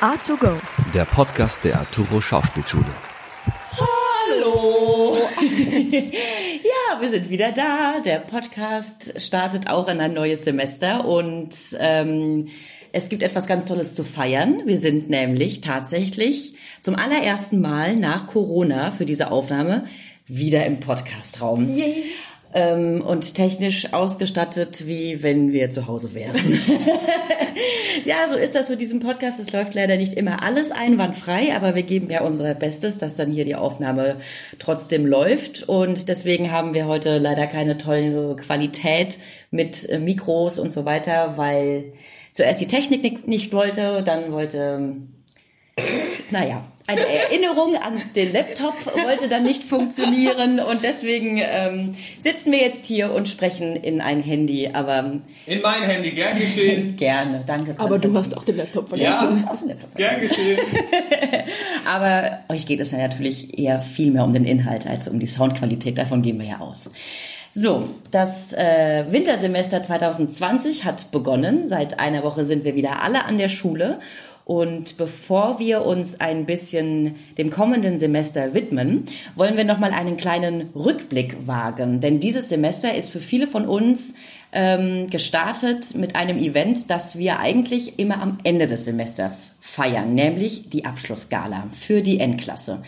A2Go, der Podcast der Arturo Schauspielschule. Hallo! ja, wir sind wieder da. Der Podcast startet auch in ein neues Semester und ähm, es gibt etwas ganz Tolles zu feiern. Wir sind nämlich tatsächlich zum allerersten Mal nach Corona für diese Aufnahme wieder im Podcastraum. Yay. Ähm, und technisch ausgestattet, wie wenn wir zu Hause wären. ja, so ist das mit diesem Podcast. Es läuft leider nicht immer alles einwandfrei, aber wir geben ja unser Bestes, dass dann hier die Aufnahme trotzdem läuft. Und deswegen haben wir heute leider keine tolle Qualität mit äh, Mikros und so weiter, weil zuerst die Technik nicht wollte, dann wollte, naja, eine Erinnerung an den Laptop wollte dann nicht funktionieren und deswegen ähm, sitzen wir jetzt hier und sprechen in ein Handy. Aber in mein Handy, gern geschehen. Gerne, danke. Aber du hast auch den Laptop vergessen. Ja, du hast auch den Laptop vergessen. gern geschehen. aber euch geht es ja natürlich eher viel mehr um den Inhalt als um die Soundqualität. Davon gehen wir ja aus. So, das äh, Wintersemester 2020 hat begonnen. Seit einer Woche sind wir wieder alle an der Schule und bevor wir uns ein bisschen dem kommenden Semester widmen, wollen wir noch mal einen kleinen Rückblick wagen. Denn dieses Semester ist für viele von uns ähm, gestartet mit einem Event, das wir eigentlich immer am Ende des Semesters feiern, nämlich die Abschlussgala für die Endklasse.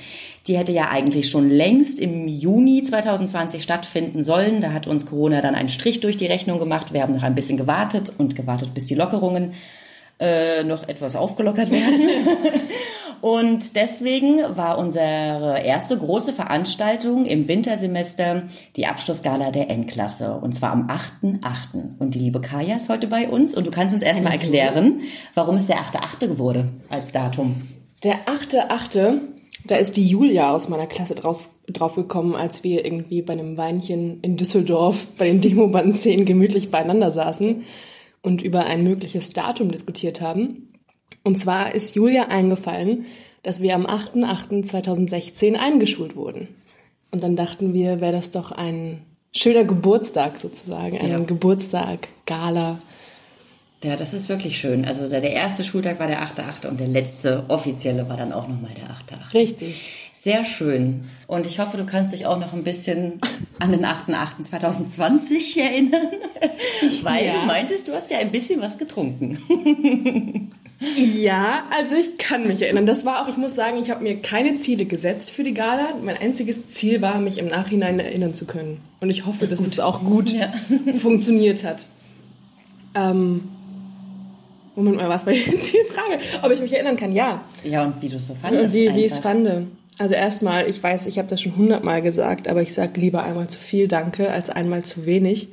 Die hätte ja eigentlich schon längst im Juni 2020 stattfinden sollen. Da hat uns Corona dann einen Strich durch die Rechnung gemacht. Wir haben noch ein bisschen gewartet und gewartet, bis die Lockerungen äh, noch etwas aufgelockert werden. und deswegen war unsere erste große Veranstaltung im Wintersemester die Abschlussgala der N-Klasse. Und zwar am 8.8. Und die liebe Kaya ist heute bei uns. Und du kannst uns erstmal erklären, warum es der 8.8. wurde als Datum. Der 8.8., da ist die Julia aus meiner Klasse draus, drauf gekommen, als wir irgendwie bei einem Weinchen in Düsseldorf bei den Demoband-Szenen gemütlich beieinander saßen und über ein mögliches Datum diskutiert haben. Und zwar ist Julia eingefallen, dass wir am 8.8.2016 eingeschult wurden. Und dann dachten wir, wäre das doch ein schöner Geburtstag sozusagen, ein ja. Geburtstag, Gala. Ja, das ist wirklich schön. Also der erste Schultag war der 8.8. und der letzte offizielle war dann auch nochmal der 8.8. Richtig. Sehr schön. Und ich hoffe, du kannst dich auch noch ein bisschen an den 8.8.2020 erinnern, weil ja. du meintest, du hast ja ein bisschen was getrunken. Ja, also ich kann mich erinnern. Das war auch, ich muss sagen, ich habe mir keine Ziele gesetzt für die Gala. Mein einziges Ziel war, mich im Nachhinein erinnern zu können. Und ich hoffe, das dass es auch gut ja. funktioniert hat. Ähm, Moment mal, was war jetzt die Frage? Ob ich mich erinnern kann? Ja. Ja, und wie du es so fandest. Und wie, wie ich es fand. Also erstmal, ich weiß, ich habe das schon hundertmal gesagt, aber ich sage lieber einmal zu viel Danke als einmal zu wenig.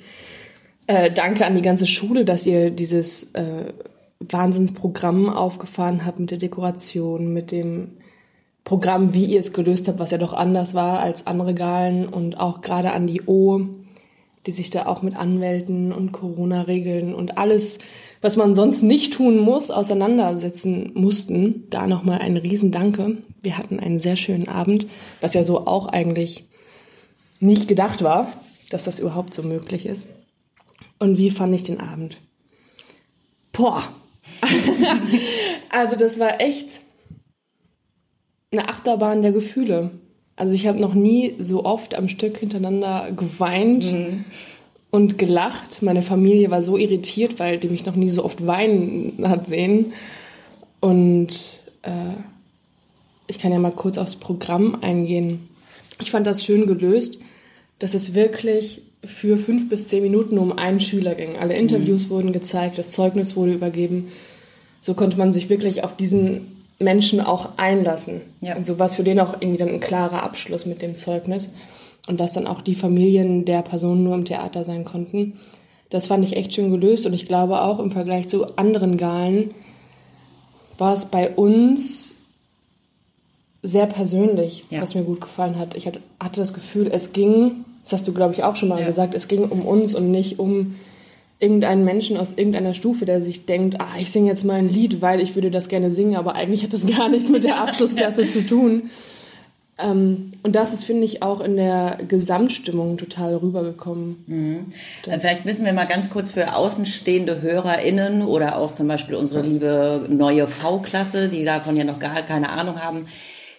Äh, danke an die ganze Schule, dass ihr dieses äh, Wahnsinnsprogramm aufgefahren habt mit der Dekoration, mit dem Programm, wie ihr es gelöst habt, was ja doch anders war als andere Galen und auch gerade an die O, die sich da auch mit Anwälten und Corona-Regeln und alles was man sonst nicht tun muss, auseinandersetzen mussten. Da nochmal ein Riesendanke. Wir hatten einen sehr schönen Abend, was ja so auch eigentlich nicht gedacht war, dass das überhaupt so möglich ist. Und wie fand ich den Abend? Boah. also das war echt eine Achterbahn der Gefühle. Also ich habe noch nie so oft am Stück hintereinander geweint. Mhm und gelacht. Meine Familie war so irritiert, weil die mich noch nie so oft weinen hat sehen. Und äh, ich kann ja mal kurz aufs Programm eingehen. Ich fand das schön gelöst, dass es wirklich für fünf bis zehn Minuten um einen Schüler ging. Alle Interviews mhm. wurden gezeigt, das Zeugnis wurde übergeben. So konnte man sich wirklich auf diesen Menschen auch einlassen. Ja. Und so war es für den auch irgendwie dann ein klarer Abschluss mit dem Zeugnis und dass dann auch die Familien der Personen nur im Theater sein konnten. Das fand ich echt schön gelöst und ich glaube auch im Vergleich zu anderen Galen war es bei uns sehr persönlich, ja. was mir gut gefallen hat. Ich hatte das Gefühl, es ging, das hast du glaube ich auch schon mal ja. gesagt, es ging um uns und nicht um irgendeinen Menschen aus irgendeiner Stufe, der sich denkt, ah, ich singe jetzt mal ein Lied, weil ich würde das gerne singen, aber eigentlich hat das gar nichts mit der Abschlussklasse zu tun. Ähm, und das ist, finde ich, auch in der Gesamtstimmung total rübergekommen. Mhm. Vielleicht müssen wir mal ganz kurz für außenstehende HörerInnen oder auch zum Beispiel unsere liebe neue V-Klasse, die davon ja noch gar keine Ahnung haben,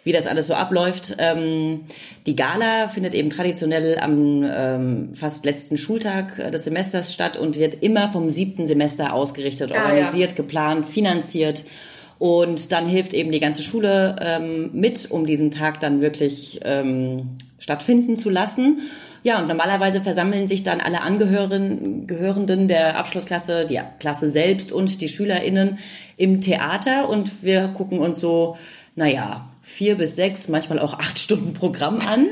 wie das alles so abläuft. Ähm, die Gala findet eben traditionell am ähm, fast letzten Schultag des Semesters statt und wird immer vom siebten Semester ausgerichtet, Ah, organisiert, ja. geplant, finanziert. Und dann hilft eben die ganze Schule ähm, mit, um diesen Tag dann wirklich ähm, stattfinden zu lassen. Ja, und normalerweise versammeln sich dann alle Angehörigen Gehörenden der Abschlussklasse, die Klasse selbst und die SchülerInnen im Theater und wir gucken uns so, naja, vier bis sechs, manchmal auch acht Stunden Programm an.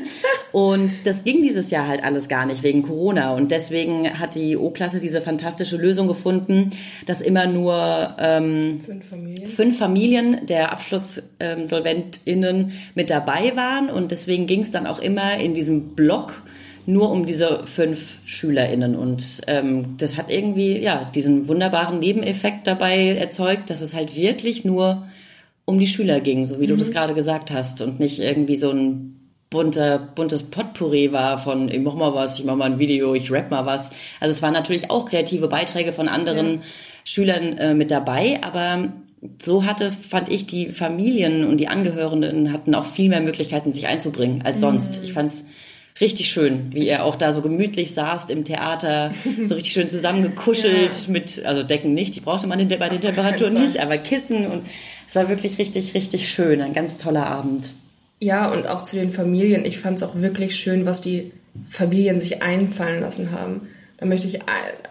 Und das ging dieses Jahr halt alles gar nicht wegen Corona. Und deswegen hat die O-Klasse diese fantastische Lösung gefunden, dass immer nur ähm, Fünf Familien. fünf Familien der AbschlusssolventInnen mit dabei waren. Und deswegen ging es dann auch immer in diesem Block nur um diese fünf SchülerInnen. Und ähm, das hat irgendwie ja diesen wunderbaren Nebeneffekt dabei erzeugt, dass es halt wirklich nur um die Schüler ging, so wie du das gerade gesagt hast. Und nicht irgendwie so ein bunter, buntes Potpourri war von ich mach mal was, ich mach mal ein Video, ich rap mal was. Also es waren natürlich auch kreative Beiträge von anderen Schülern äh, mit dabei, aber so hatte, fand ich, die Familien und die Angehörigen hatten auch viel mehr Möglichkeiten, sich einzubringen als sonst. Ich fand's richtig schön, wie ihr auch da so gemütlich saßt im Theater, so richtig schön zusammengekuschelt mit, also Decken nicht, die brauchte man der- bei den Temperaturen nicht, aber Kissen und es war wirklich richtig, richtig schön, ein ganz toller Abend. Ja, und auch zu den Familien. Ich fand es auch wirklich schön, was die Familien sich einfallen lassen haben. Da möchte ich ein,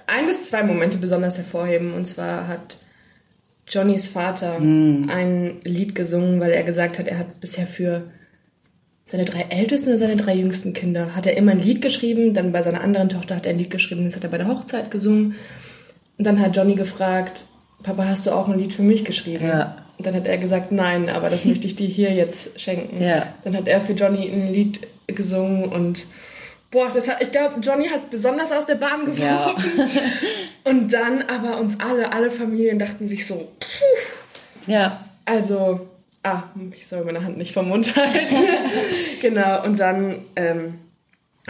ein bis zwei Momente besonders hervorheben. Und zwar hat Johnnys Vater ein Lied gesungen, weil er gesagt hat, er hat bisher für seine drei ältesten oder seine drei jüngsten Kinder hat er immer ein Lied geschrieben. Dann bei seiner anderen Tochter hat er ein Lied geschrieben, das hat er bei der Hochzeit gesungen. Und dann hat Johnny gefragt, Papa, hast du auch ein Lied für mich geschrieben? Ja. Und dann hat er gesagt, nein, aber das möchte ich dir hier jetzt schenken. Ja. Dann hat er für Johnny ein Lied gesungen und boah, das hat, ich glaube, Johnny hat es besonders aus der Bahn Ja. geworfen. Und dann aber uns alle, alle Familien dachten sich so, pff, Ja, also, ah, ich soll meine Hand nicht vom Mund halten. genau, und dann ähm,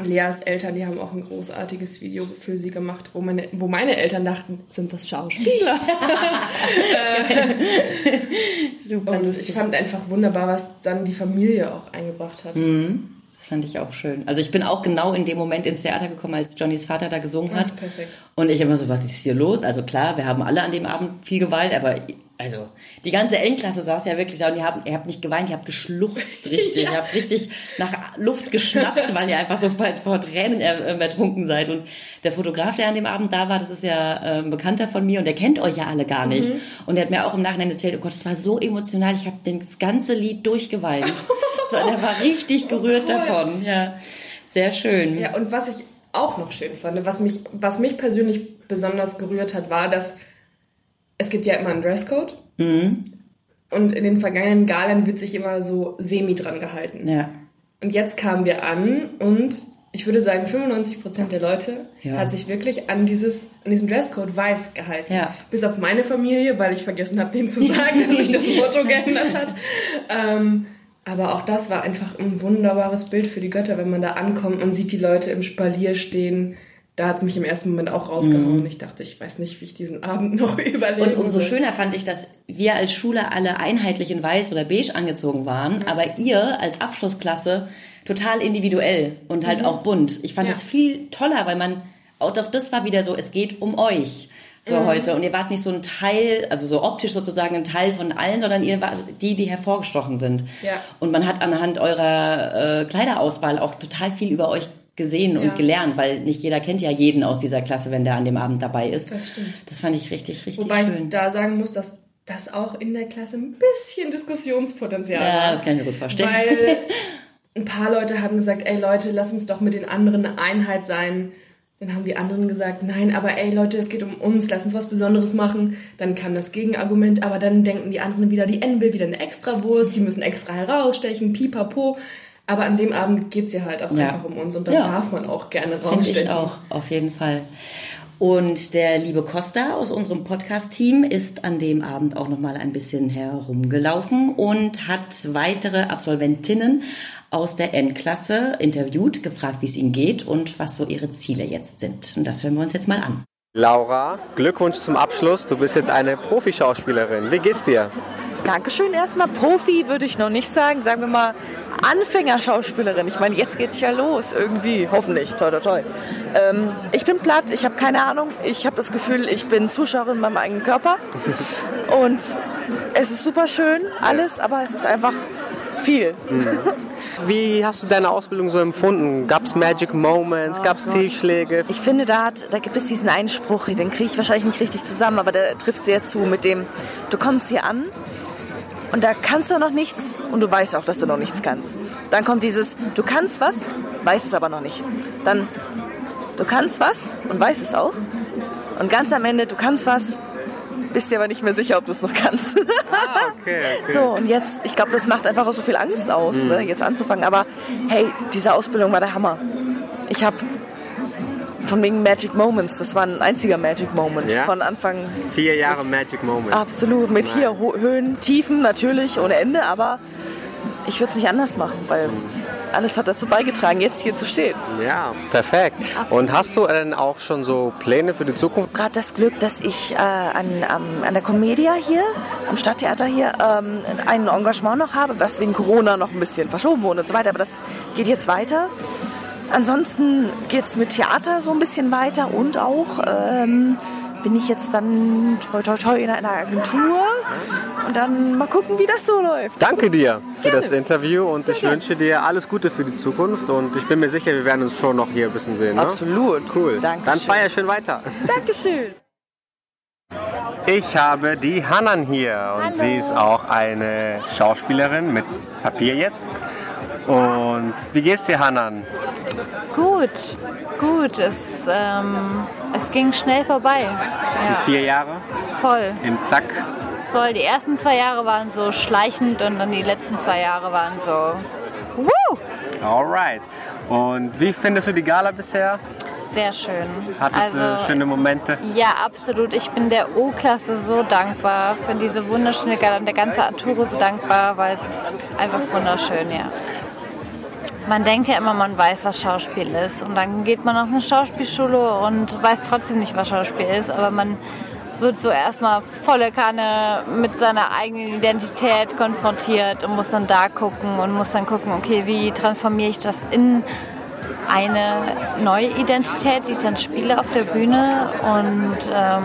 Leas Eltern, die haben auch ein großartiges Video für sie gemacht, wo meine, wo meine Eltern dachten, sind das Schauspieler? super Und lustig. ich fand einfach wunderbar, was dann die Familie auch eingebracht hat. Das fand ich auch schön. Also ich bin auch genau in dem Moment ins Theater gekommen, als Johnnys Vater da gesungen hat. Ach, perfekt. Und ich immer so, was ist hier los? Also klar, wir haben alle an dem Abend viel Gewalt, aber also die ganze Endklasse saß ja wirklich da und ihr habt, ihr habt nicht geweint, ihr habt geschluchzt richtig. Ihr habt richtig nach Luft geschnappt, weil ihr einfach so vor, vor Tränen er, ähm, ertrunken seid. Und der Fotograf, der an dem Abend da war, das ist ja äh, ein Bekannter von mir und der kennt euch ja alle gar nicht. Und der hat mir auch im Nachhinein erzählt, oh Gott, das war so emotional, ich habe das ganze Lied durchgeweint. Das war, der war richtig gerührt Gott. davon. Ja, sehr schön. Ja, und was ich auch noch schön fand, was mich, was mich persönlich besonders gerührt hat, war, dass es gibt ja immer einen Dresscode. Mhm. Und in den vergangenen Galen wird sich immer so semi dran gehalten. ja. Und jetzt kamen wir an und ich würde sagen, 95% der Leute Ja. hat sich wirklich an, dieses, an diesen Dresscode weiß gehalten. Ja. Bis auf meine Familie, weil ich vergessen habe, denen zu sagen, dass sich das Motto geändert hat. Ähm, aber auch das war einfach ein wunderbares Bild für die Götter, wenn man da ankommt und sieht die Leute im Spalier stehen. Da hat es mich im ersten Moment auch rausgehauen. Ich dachte, ich weiß nicht, wie ich diesen Abend noch überlebe. Mhm. Und umso schöner fand ich, dass wir als Schule alle einheitlich in weiß oder beige angezogen waren, aber ihr als Abschlussklasse total individuell und halt auch bunt. Ich fand Ja. es viel toller, weil man, auch doch das war wieder so, es geht um euch. So heute. Und ihr wart nicht so ein Teil, also so optisch sozusagen ein Teil von allen, sondern ihr wart die, die hervorgestochen sind. Ja. Und man hat anhand eurer äh, Kleiderauswahl auch total viel über euch gesehen und Ja. gelernt, weil nicht jeder kennt ja jeden aus dieser Klasse, wenn der an dem Abend dabei ist. Das stimmt. Das fand ich richtig, richtig Wobei schön. ich da sagen muss, dass das auch in der Klasse ein bisschen Diskussionspotenzial Ja, war. das kann ich mir gut vorstellen. Weil ein paar Leute haben gesagt, ey Leute, lass uns doch mit den anderen eine Einheit sein. Dann haben die anderen gesagt, nein, aber ey Leute, es geht um uns, lass uns was Besonderes machen. Dann kam das Gegenargument, aber dann denken die anderen wieder, die N will wieder eine Extrawurst, die müssen extra herausstechen, pipapo. Aber an dem Abend geht's ja halt auch Ja. einfach um uns und dann Ja. darf man auch gerne Finde rausstechen. ich auch, auf jeden Fall. Und der liebe Costa aus unserem Podcast-Team ist an dem Abend auch noch mal ein bisschen herumgelaufen und hat weitere Absolventinnen aus der N-Klasse interviewt, gefragt, wie es ihnen geht und was so ihre Ziele jetzt sind. Und das hören wir uns jetzt mal an. Laura, Glückwunsch zum Abschluss. Du bist jetzt eine Profischauspielerin. Wie geht's dir? Dankeschön erstmal. Profi würde ich noch nicht sagen. Sagen wir mal Anfängerschauspielerin. Ich meine, jetzt geht's ja los irgendwie. Hoffentlich. Toi, toi, toi. Ähm, ich bin platt. Ich habe keine Ahnung. Ich habe das Gefühl, ich bin Zuschauerin in meinem eigenen Körper. Und es ist super schön, alles, aber es ist einfach viel. Mhm. Wie hast du deine Ausbildung so empfunden? Gab es Magic Moments? Gab es Tiefschläge? Ich finde, da, hat, da gibt es diesen Einspruch, den kriege ich wahrscheinlich nicht richtig zusammen, aber der trifft sehr zu mit dem, du kommst hier an und da kannst du noch nichts und du weißt auch, dass du noch nichts kannst. Dann kommt dieses, du kannst was, weißt es aber noch nicht. Dann, du kannst was und weißt es auch. Und ganz am Ende, du kannst was, bist dir aber nicht mehr sicher, ob du es noch kannst. Ah, okay, okay. So, und jetzt, ich glaube, das macht einfach auch so viel Angst aus, Mhm. ne, jetzt anzufangen. Aber hey, diese Ausbildung war der Hammer. Ich habe von wegen Magic Moments, das war ein einziger Magic Moment Ja? von Anfang. Vier Jahre Magic Moment. Absolut, mit hier Ho Höhen, Tiefen natürlich, ohne Ende, aber ich würde es nicht anders machen, weil alles hat dazu beigetragen, jetzt hier zu stehen. Ja, perfekt. Und hast du denn auch schon so Pläne für die Zukunft? gerade das Glück, dass ich äh, an, am- an der Comedia hier, am Stadttheater hier, ähm, ein Engagement noch habe, was wegen Corona noch ein bisschen verschoben wurde und so weiter. Aber das geht jetzt weiter. Ansonsten geht es mit Theater so ein bisschen weiter und auch ähm, bin ich jetzt dann toi toi toi in einer Agentur und dann mal gucken, wie das so läuft. Danke dir für Gerne. das Interview und ich wünsche dir alles Gute für die Zukunft und ich bin mir sicher, wir werden uns schon noch hier ein bisschen sehen. Ne? Absolut. Cool. Dankeschön. Dann feier schön weiter. Dankeschön. Ich habe die Hanan hier und sie ist auch eine Schauspielerin mit Papier jetzt. Und wie geht's dir, Hanan? Gut, gut. Es, ähm, es ging schnell vorbei. Ja, Vier Jahre voll, im Zack. voll. Die ersten zwei Jahre waren so schleichend und dann die letzten zwei Jahre waren so. Woo! Alright. Und wie findest du die Gala bisher? Sehr schön. Hattest also, du schöne Momente? Ja, absolut. Ich bin der O-Klasse so dankbar für diese wunderschöne Gala und der ganze Arturo so dankbar, weil es ist einfach wunderschön, ja. Man denkt ja immer, man weiß, was Schauspiel ist. Und dann geht man auf eine Schauspielschule und weiß trotzdem nicht, was Schauspiel ist. Aber man wird so erstmal volle Kanne mit seiner eigenen Identität konfrontiert und muss dann da gucken und muss dann gucken, okay, wie transformiere ich das in eine neue Identität, die ich dann spiele auf der Bühne. Und ähm,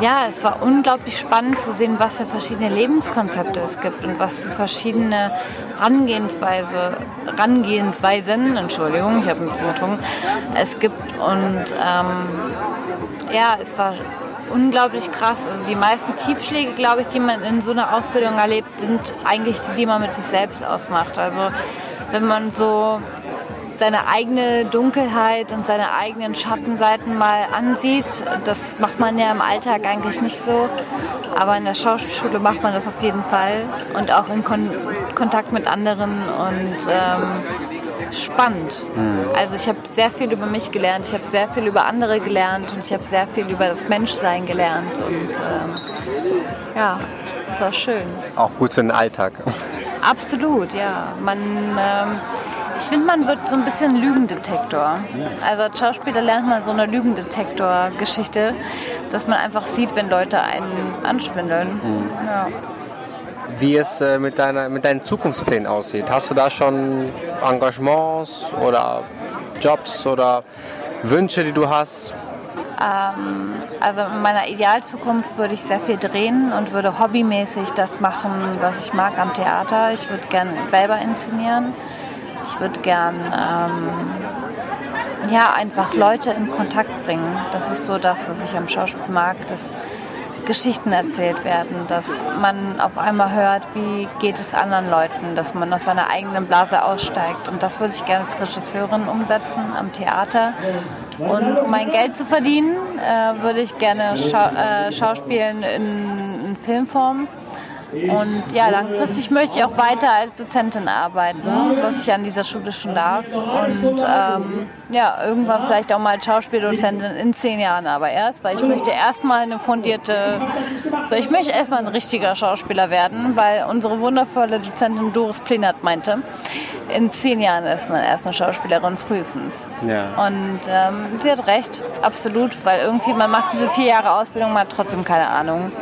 ja, es war unglaublich spannend zu sehen, was für verschiedene Lebenskonzepte es gibt und was für verschiedene Herangehensweise, Herangehensweisen, Entschuldigung, ich habe ein bisschen getrunken, es gibt. Und ähm, ja, es war unglaublich krass. Also die meisten Tiefschläge, glaube ich, die man in so einer Ausbildung erlebt, sind eigentlich die, die man mit sich selbst ausmacht. Also wenn man so seine eigene Dunkelheit und seine eigenen Schattenseiten mal ansieht. Das macht man ja im Alltag eigentlich nicht so. Aber in der Schauspielschule macht man das auf jeden Fall. Und auch in Kon Kontakt mit anderen und ähm, spannend. Also ich habe sehr viel über mich gelernt, ich habe sehr viel über andere gelernt und ich habe sehr viel über das Menschsein gelernt. Und ähm, ja, es war schön. Auch gut für den Alltag. Absolut, ja. Man, ähm, ich finde, man wird so ein bisschen Lügendetektor. Also als Schauspieler lernt man so eine Lügendetektor-Geschichte, dass man einfach sieht, wenn Leute einen anschwindeln. Ja. Wie es äh, mit, deiner, mit deinen Zukunftsplänen aussieht. Hast du da schon Engagements oder Jobs oder Wünsche, die du hast? Also in meiner Idealzukunft würde ich sehr viel drehen und würde hobbymäßig das machen, was ich mag am Theater. Ich würde gern selber inszenieren. Ich würde gern ähm, ja, einfach Leute in Kontakt bringen. Das ist so das, was ich am Schauspiel mag, dass Geschichten erzählt werden, dass man auf einmal hört, wie geht es anderen Leuten, dass man aus seiner eigenen Blase aussteigt. Und das würde ich gerne als Regisseurin umsetzen am Theater. Und um mein Geld zu verdienen, äh, würde ich gerne schau äh, schauspielen in, in Filmform. Und ja, langfristig möchte ich auch weiter als Dozentin arbeiten, was ich an dieser Schule schon darf. Und ähm, ja, irgendwann vielleicht auch mal als Schauspieldozentin in zehn Jahren aber erst, weil ich möchte erstmal eine fundierte, so ich möchte erstmal ein richtiger Schauspieler werden, weil unsere wundervolle Dozentin Doris Plenert meinte, in zehn Jahren ist man erst eine Schauspielerin frühestens. Ja. Und ähm, sie hat recht, absolut, weil irgendwie man macht diese vier Jahre Ausbildung, man hat trotzdem keine Ahnung.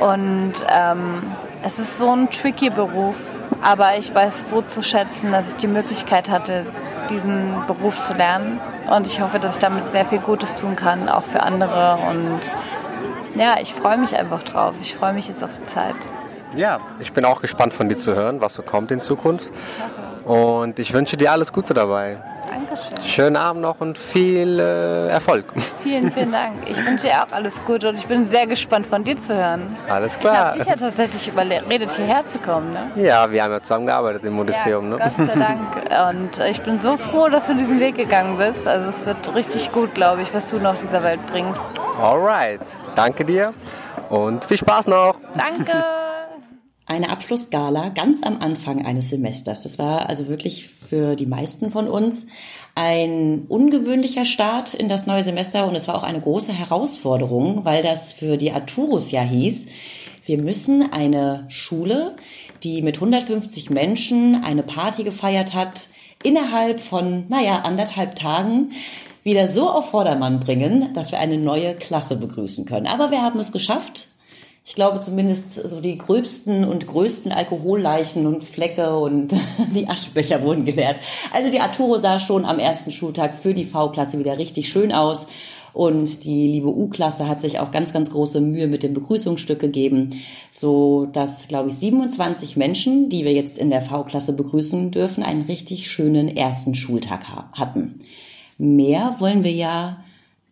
Und ähm, es ist so ein tricky Beruf, aber ich weiß so zu schätzen, dass ich die Möglichkeit hatte, diesen Beruf zu lernen. Und ich hoffe, dass ich damit sehr viel Gutes tun kann, auch für andere. Und ja, ich freue mich einfach drauf. Ich freue mich jetzt auf die Zeit. Ja, ich bin auch gespannt von dir zu hören, was so kommt in Zukunft. Und ich wünsche dir alles Gute dabei. Dankeschön. Schönen Abend noch und viel äh, Erfolg. Vielen, vielen Dank. Ich wünsche dir auch alles Gute und ich bin sehr gespannt von dir zu hören. Alles Ich klar. habe dich ja tatsächlich überredet, hierher zu kommen. Ne? Ja, wir haben ja zusammen gearbeitet im Ja, Odysseum. Gott Ne? sei Dank. Und ich bin so froh, dass du diesen Weg gegangen bist. Also es wird richtig gut, glaube ich, was du noch dieser Welt bringst. Alright, danke dir und viel Spaß noch. Danke. Eine Abschlussgala ganz am Anfang eines Semesters. Das war also wirklich für die meisten von uns ein ungewöhnlicher Start in das neue Semester und es war auch eine große Herausforderung, weil das für die Arturus ja hieß, wir müssen eine Schule, die mit 150 Menschen eine Party gefeiert hat, innerhalb von, naja, anderthalb Tagen wieder so auf Vordermann bringen, dass wir eine neue Klasse begrüßen können. Aber wir haben es geschafft. Ich glaube zumindest so die gröbsten und größten Alkoholleichen und Flecke und die Aschenbecher wurden geleert. Also die Arturo sah schon am ersten Schultag für die V-Klasse wieder richtig schön aus. Und die liebe U-Klasse hat sich auch ganz, ganz große Mühe mit dem Begrüßungsstück gegeben, so dass, glaube ich, 27 Menschen, die wir jetzt in der V-Klasse begrüßen dürfen, einen richtig schönen ersten Schultag ha hatten. Mehr wollen wir ja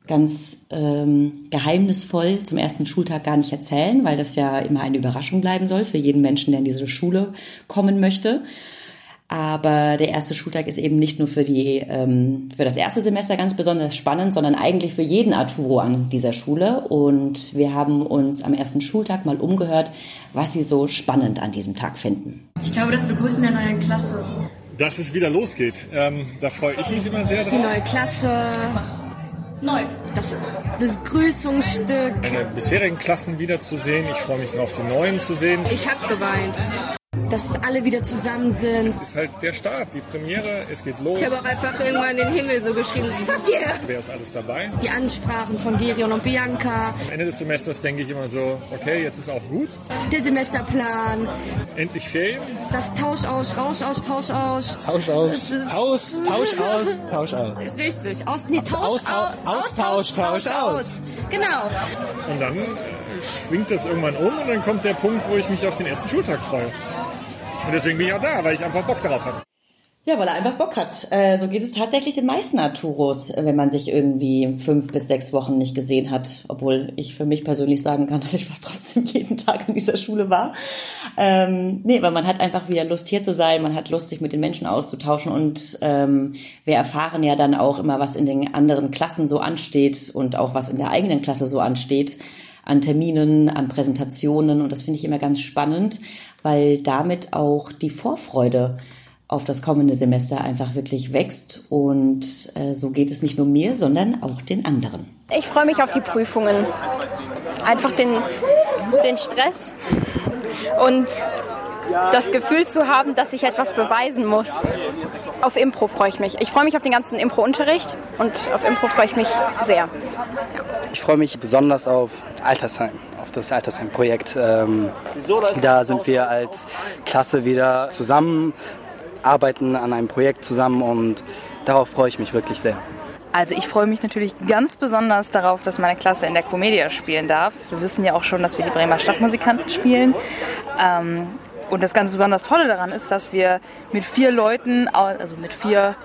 ganz ähm, geheimnisvoll zum ersten Schultag gar nicht erzählen, weil das ja immer eine Überraschung bleiben soll für jeden Menschen, der in diese Schule kommen möchte. Aber der erste Schultag ist eben nicht nur für die ähm, für das erste Semester ganz besonders spannend, sondern eigentlich für jeden Arturo an dieser Schule. Und wir haben uns am ersten Schultag mal umgehört, was sie so spannend an diesem Tag finden. Ich glaube, das Begrüßen der neuen Klasse. dass es wieder losgeht. Ähm, da freue ich mich immer sehr Die drauf. neue Klasse. Neu. Das Begrüßungsstück. Meine bisherigen Klassen wiederzusehen. Ich freue mich darauf, die neuen zu sehen. Ich hab geweint. Dass alle wieder zusammen sind. ist halt der Start, die Premiere, es geht los. Ich habe auch einfach irgendwann den Himmel so geschrieben. Fuck yeah! Wer ist alles dabei? Die Ansprachen von Gerion und Bianca. Am Ende des Semesters denke ich immer so, okay, jetzt ist auch gut. Der Semesterplan. Endlich Ferien. Das Tausch aus, Rausch aus, Tausch aus. Tausch aus. Aus, Tausch aus, Tausch aus. Richtig. Aus, nee, Tausch Aus- au- Austausch, Tausch aus. Genau. Und dann äh, schwingt das irgendwann um und dann kommt der Punkt, wo ich mich auf den ersten Schultag freue. Und deswegen bin ich auch da, weil ich einfach Bock darauf habe. Ja, weil er einfach Bock hat. Äh, so geht es tatsächlich den meisten Arturos, wenn man sich irgendwie fünf bis sechs Wochen nicht gesehen hat. Obwohl ich für mich persönlich sagen kann, dass ich fast trotzdem jeden Tag in dieser Schule war. Ähm, nee, weil man hat einfach wieder Lust hier zu sein, man hat Lust, sich mit den Menschen auszutauschen und ähm, wir erfahren ja dann auch immer, was in den anderen Klassen so ansteht und auch was in der eigenen Klasse so ansteht an Terminen, an Präsentationen und das finde ich immer ganz spannend, weil damit auch die Vorfreude auf das kommende Semester einfach wirklich wächst und äh, so geht es nicht nur mir, sondern auch den anderen. Ich freue mich auf die Prüfungen. Einfach den, den Stress und das Gefühl zu haben, dass ich etwas beweisen muss. Auf Impro freue ich mich. Ich freue mich auf den ganzen Impro-Unterricht und auf Impro freue ich mich sehr. Ich freue mich besonders auf Altersheim, auf das Altersheim-Projekt. Ähm, da sind wir als Klasse wieder zusammen, arbeiten an einem Projekt zusammen und darauf freue ich mich wirklich sehr. Also ich freue mich natürlich ganz besonders darauf, dass meine Klasse in der Comedia spielen darf. Wir wissen ja auch schon, dass wir die Bremer Stadtmusikanten spielen. Ähm, und das ganz besonders Tolle daran ist, dass wir mit vier Leuten, also mit vier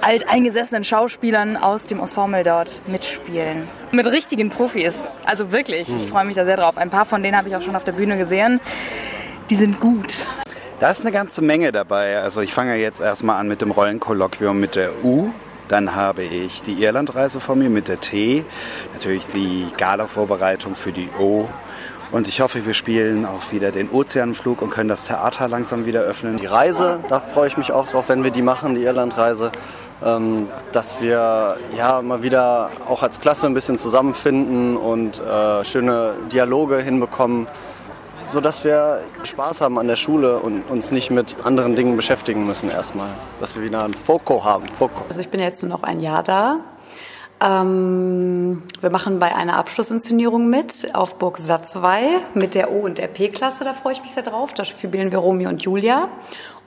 alteingesessenen Schauspielern aus dem Ensemble dort mitspielen. Mit richtigen Profis. Also wirklich, ich freue mich da sehr drauf. Ein paar von denen habe ich auch schon auf der Bühne gesehen. Die sind gut. Da ist eine ganze Menge dabei. Also ich fange jetzt erstmal an mit dem Rollenkolloquium mit der U. Dann habe ich die Irlandreise vor mir mit der T. Natürlich die Gala-Vorbereitung für die O. Und ich hoffe, wir spielen auch wieder den Ozeanflug und können das Theater langsam wieder öffnen. Die Reise, da freue ich mich auch drauf, wenn wir die machen, die Irlandreise. Ähm, dass wir ja mal wieder auch als Klasse ein bisschen zusammenfinden und äh, schöne Dialoge hinbekommen, sodass wir Spaß haben an der Schule und uns nicht mit anderen Dingen beschäftigen müssen erstmal. Dass wir wieder ein Foco haben. Foco. Also ich bin jetzt nur noch ein Jahr da. Ähm, wir machen bei einer Abschlussinszenierung mit auf Burg Satzwey mit der O- und der P-Klasse. Da freue ich mich sehr drauf. Da spielen wir Romeo und Julia.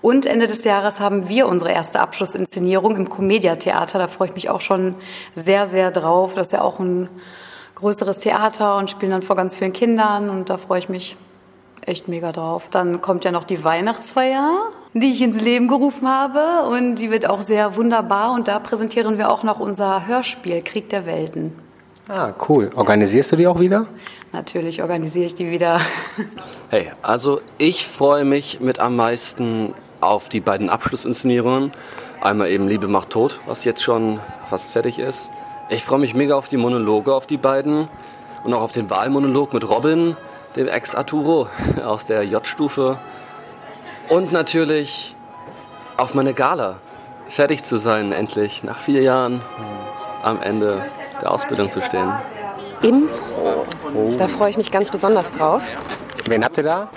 Und Ende des Jahres haben wir unsere erste Abschlussinszenierung im Comedia Theater. Da freue ich mich auch schon sehr, sehr drauf. Das ist ja auch ein größeres Theater und spielen dann vor ganz vielen Kindern. Und da freue ich mich echt mega drauf. Dann kommt ja noch die Weihnachtsfeier, die ich ins Leben gerufen habe. Und die wird auch sehr wunderbar. Und da präsentieren wir auch noch unser Hörspiel Krieg der Welten. Ah, cool. Organisierst du die auch wieder? Natürlich organisiere ich die wieder. Hey, also ich freue mich mit am meisten auf die beiden Abschlussinszenierungen. Einmal eben Liebe macht tot, was jetzt schon fast fertig ist. Ich freue mich mega auf die Monologe, auf die beiden. Und auch auf den Wahlmonolog mit Robin, dem Ex-Arturo aus der J-Stufe. Und natürlich auf meine Gala. Fertig zu sein, endlich, nach vier Jahren am Ende der Ausbildung zu stehen. Impro. Da freue ich mich ganz besonders drauf. Wen habt ihr da?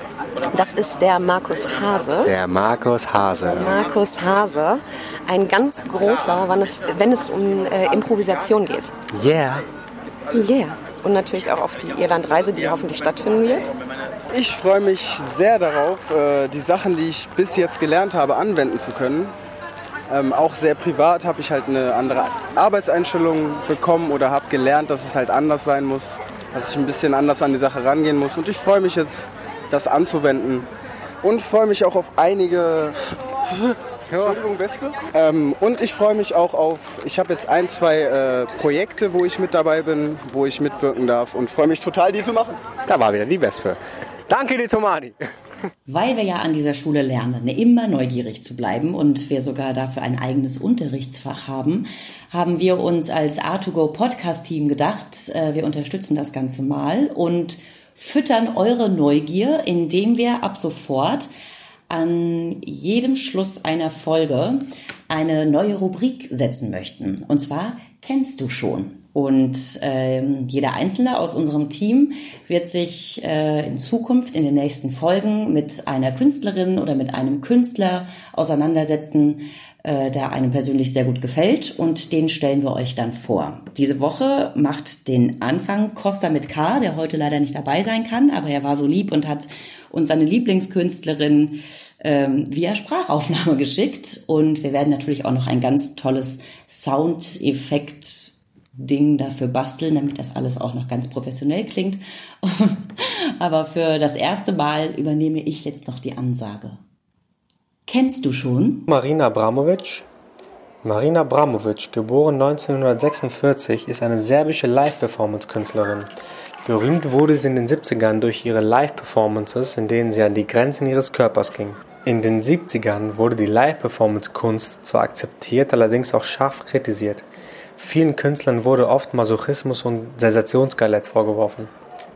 Das ist der Markus Hase. Der Markus Hase. Markus Hase, ein ganz großer, wenn es, wenn es um äh, Improvisation geht. Yeah. Yeah. Und natürlich auch auf die Irlandreise, die hoffentlich stattfinden wird. Ich freue mich sehr darauf, äh, die Sachen, die ich bis jetzt gelernt habe, anwenden zu können. Ähm, auch sehr privat habe ich halt eine andere Arbeitseinstellung bekommen oder habe gelernt, dass es halt anders sein muss, dass ich ein bisschen anders an die Sache rangehen muss. Und ich freue mich jetzt, das anzuwenden. Und freue mich auch auf einige. Entschuldigung, Wespe. Ähm, und ich freue mich auch auf. Ich habe jetzt ein, zwei äh, Projekte, wo ich mit dabei bin, wo ich mitwirken darf und freue mich total, die zu machen. Da war wieder die Wespe. Danke, die Tomani. Weil wir ja an dieser Schule lernen, immer neugierig zu bleiben und wir sogar dafür ein eigenes Unterrichtsfach haben, haben wir uns als A2Go Podcast Team gedacht, äh, wir unterstützen das Ganze mal und füttern eure Neugier, indem wir ab sofort an jedem Schluss einer Folge eine neue Rubrik setzen möchten. Und zwar kennst du schon. Und ähm, jeder Einzelne aus unserem Team wird sich äh, in Zukunft in den nächsten Folgen mit einer Künstlerin oder mit einem Künstler auseinandersetzen, äh, der einem persönlich sehr gut gefällt und den stellen wir euch dann vor. Diese Woche macht den Anfang Costa mit K, der heute leider nicht dabei sein kann, aber er war so lieb und hat uns seine Lieblingskünstlerin ähm, via Sprachaufnahme geschickt und wir werden natürlich auch noch ein ganz tolles Soundeffekt Ding dafür basteln, damit das alles auch noch ganz professionell klingt. Aber für das erste Mal übernehme ich jetzt noch die Ansage. Kennst du schon? Marina Abramovic. Marina Abramovic, geboren 1946, ist eine serbische Live-Performance-Künstlerin. Berühmt wurde sie in den 70ern durch ihre Live-Performances, in denen sie an die Grenzen ihres Körpers ging. In den 70ern wurde die Live-Performance-Kunst zwar akzeptiert, allerdings auch scharf kritisiert. Vielen Künstlern wurde oft Masochismus und Sensationsgalett vorgeworfen.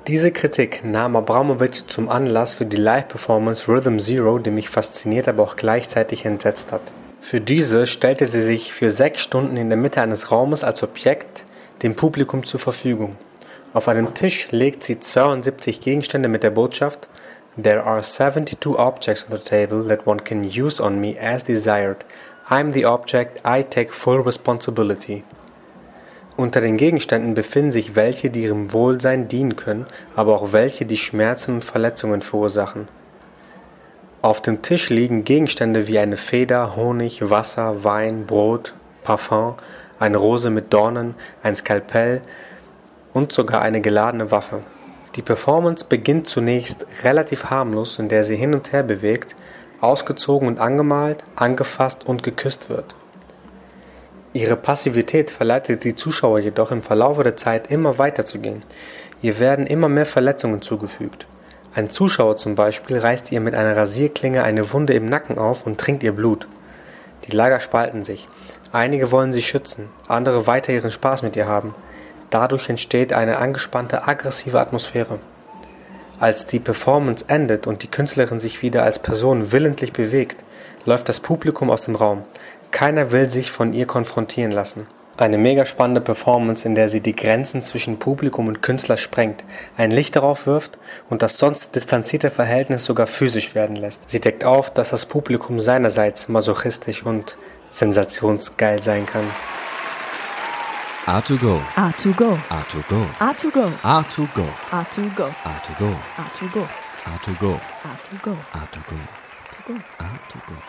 Diese Kritik nahm Abramovic zum Anlass für die Live-Performance Rhythm Zero, die mich fasziniert, aber auch gleichzeitig entsetzt hat. Für diese stellte sie sich für sechs Stunden in der Mitte eines Raumes als Objekt dem Publikum zur Verfügung. Auf einem Tisch legt sie 72 Gegenstände mit der Botschaft There are 72 objects on the table that one can use on me as desired. I'm the object, I take full responsibility. Unter den Gegenständen befinden sich welche, die ihrem Wohlsein dienen können, aber auch welche, die Schmerzen und Verletzungen verursachen. Auf dem Tisch liegen Gegenstände wie eine Feder, Honig, Wasser, Wein, Brot, Parfum, eine Rose mit Dornen, ein Skalpell und sogar eine geladene Waffe. Die Performance beginnt zunächst relativ harmlos, in der sie hin und her bewegt, ausgezogen und angemalt, angefasst und geküsst wird. Ihre Passivität verleitet die Zuschauer jedoch im Verlaufe der Zeit immer weiter zu gehen. Ihr werden immer mehr Verletzungen zugefügt. Ein Zuschauer zum Beispiel reißt ihr mit einer Rasierklinge eine Wunde im Nacken auf und trinkt ihr Blut. Die Lager spalten sich. Einige wollen sie schützen, andere weiter ihren Spaß mit ihr haben. Dadurch entsteht eine angespannte, aggressive Atmosphäre. Als die Performance endet und die Künstlerin sich wieder als Person willentlich bewegt, läuft das Publikum aus dem Raum. Keiner will sich von ihr konfrontieren lassen. Eine mega spannende Performance, in der sie die Grenzen zwischen Publikum und Künstler sprengt, ein Licht darauf wirft und das sonst distanzierte Verhältnis sogar physisch werden lässt. Sie deckt auf, dass das Publikum seinerseits masochistisch und sensationsgeil sein kann. A2Go. A2Go. A2Go. A2Go. A2Go. A2Go. A2Go. A2Go. A2Go. A2Go. A2Go. A2Go.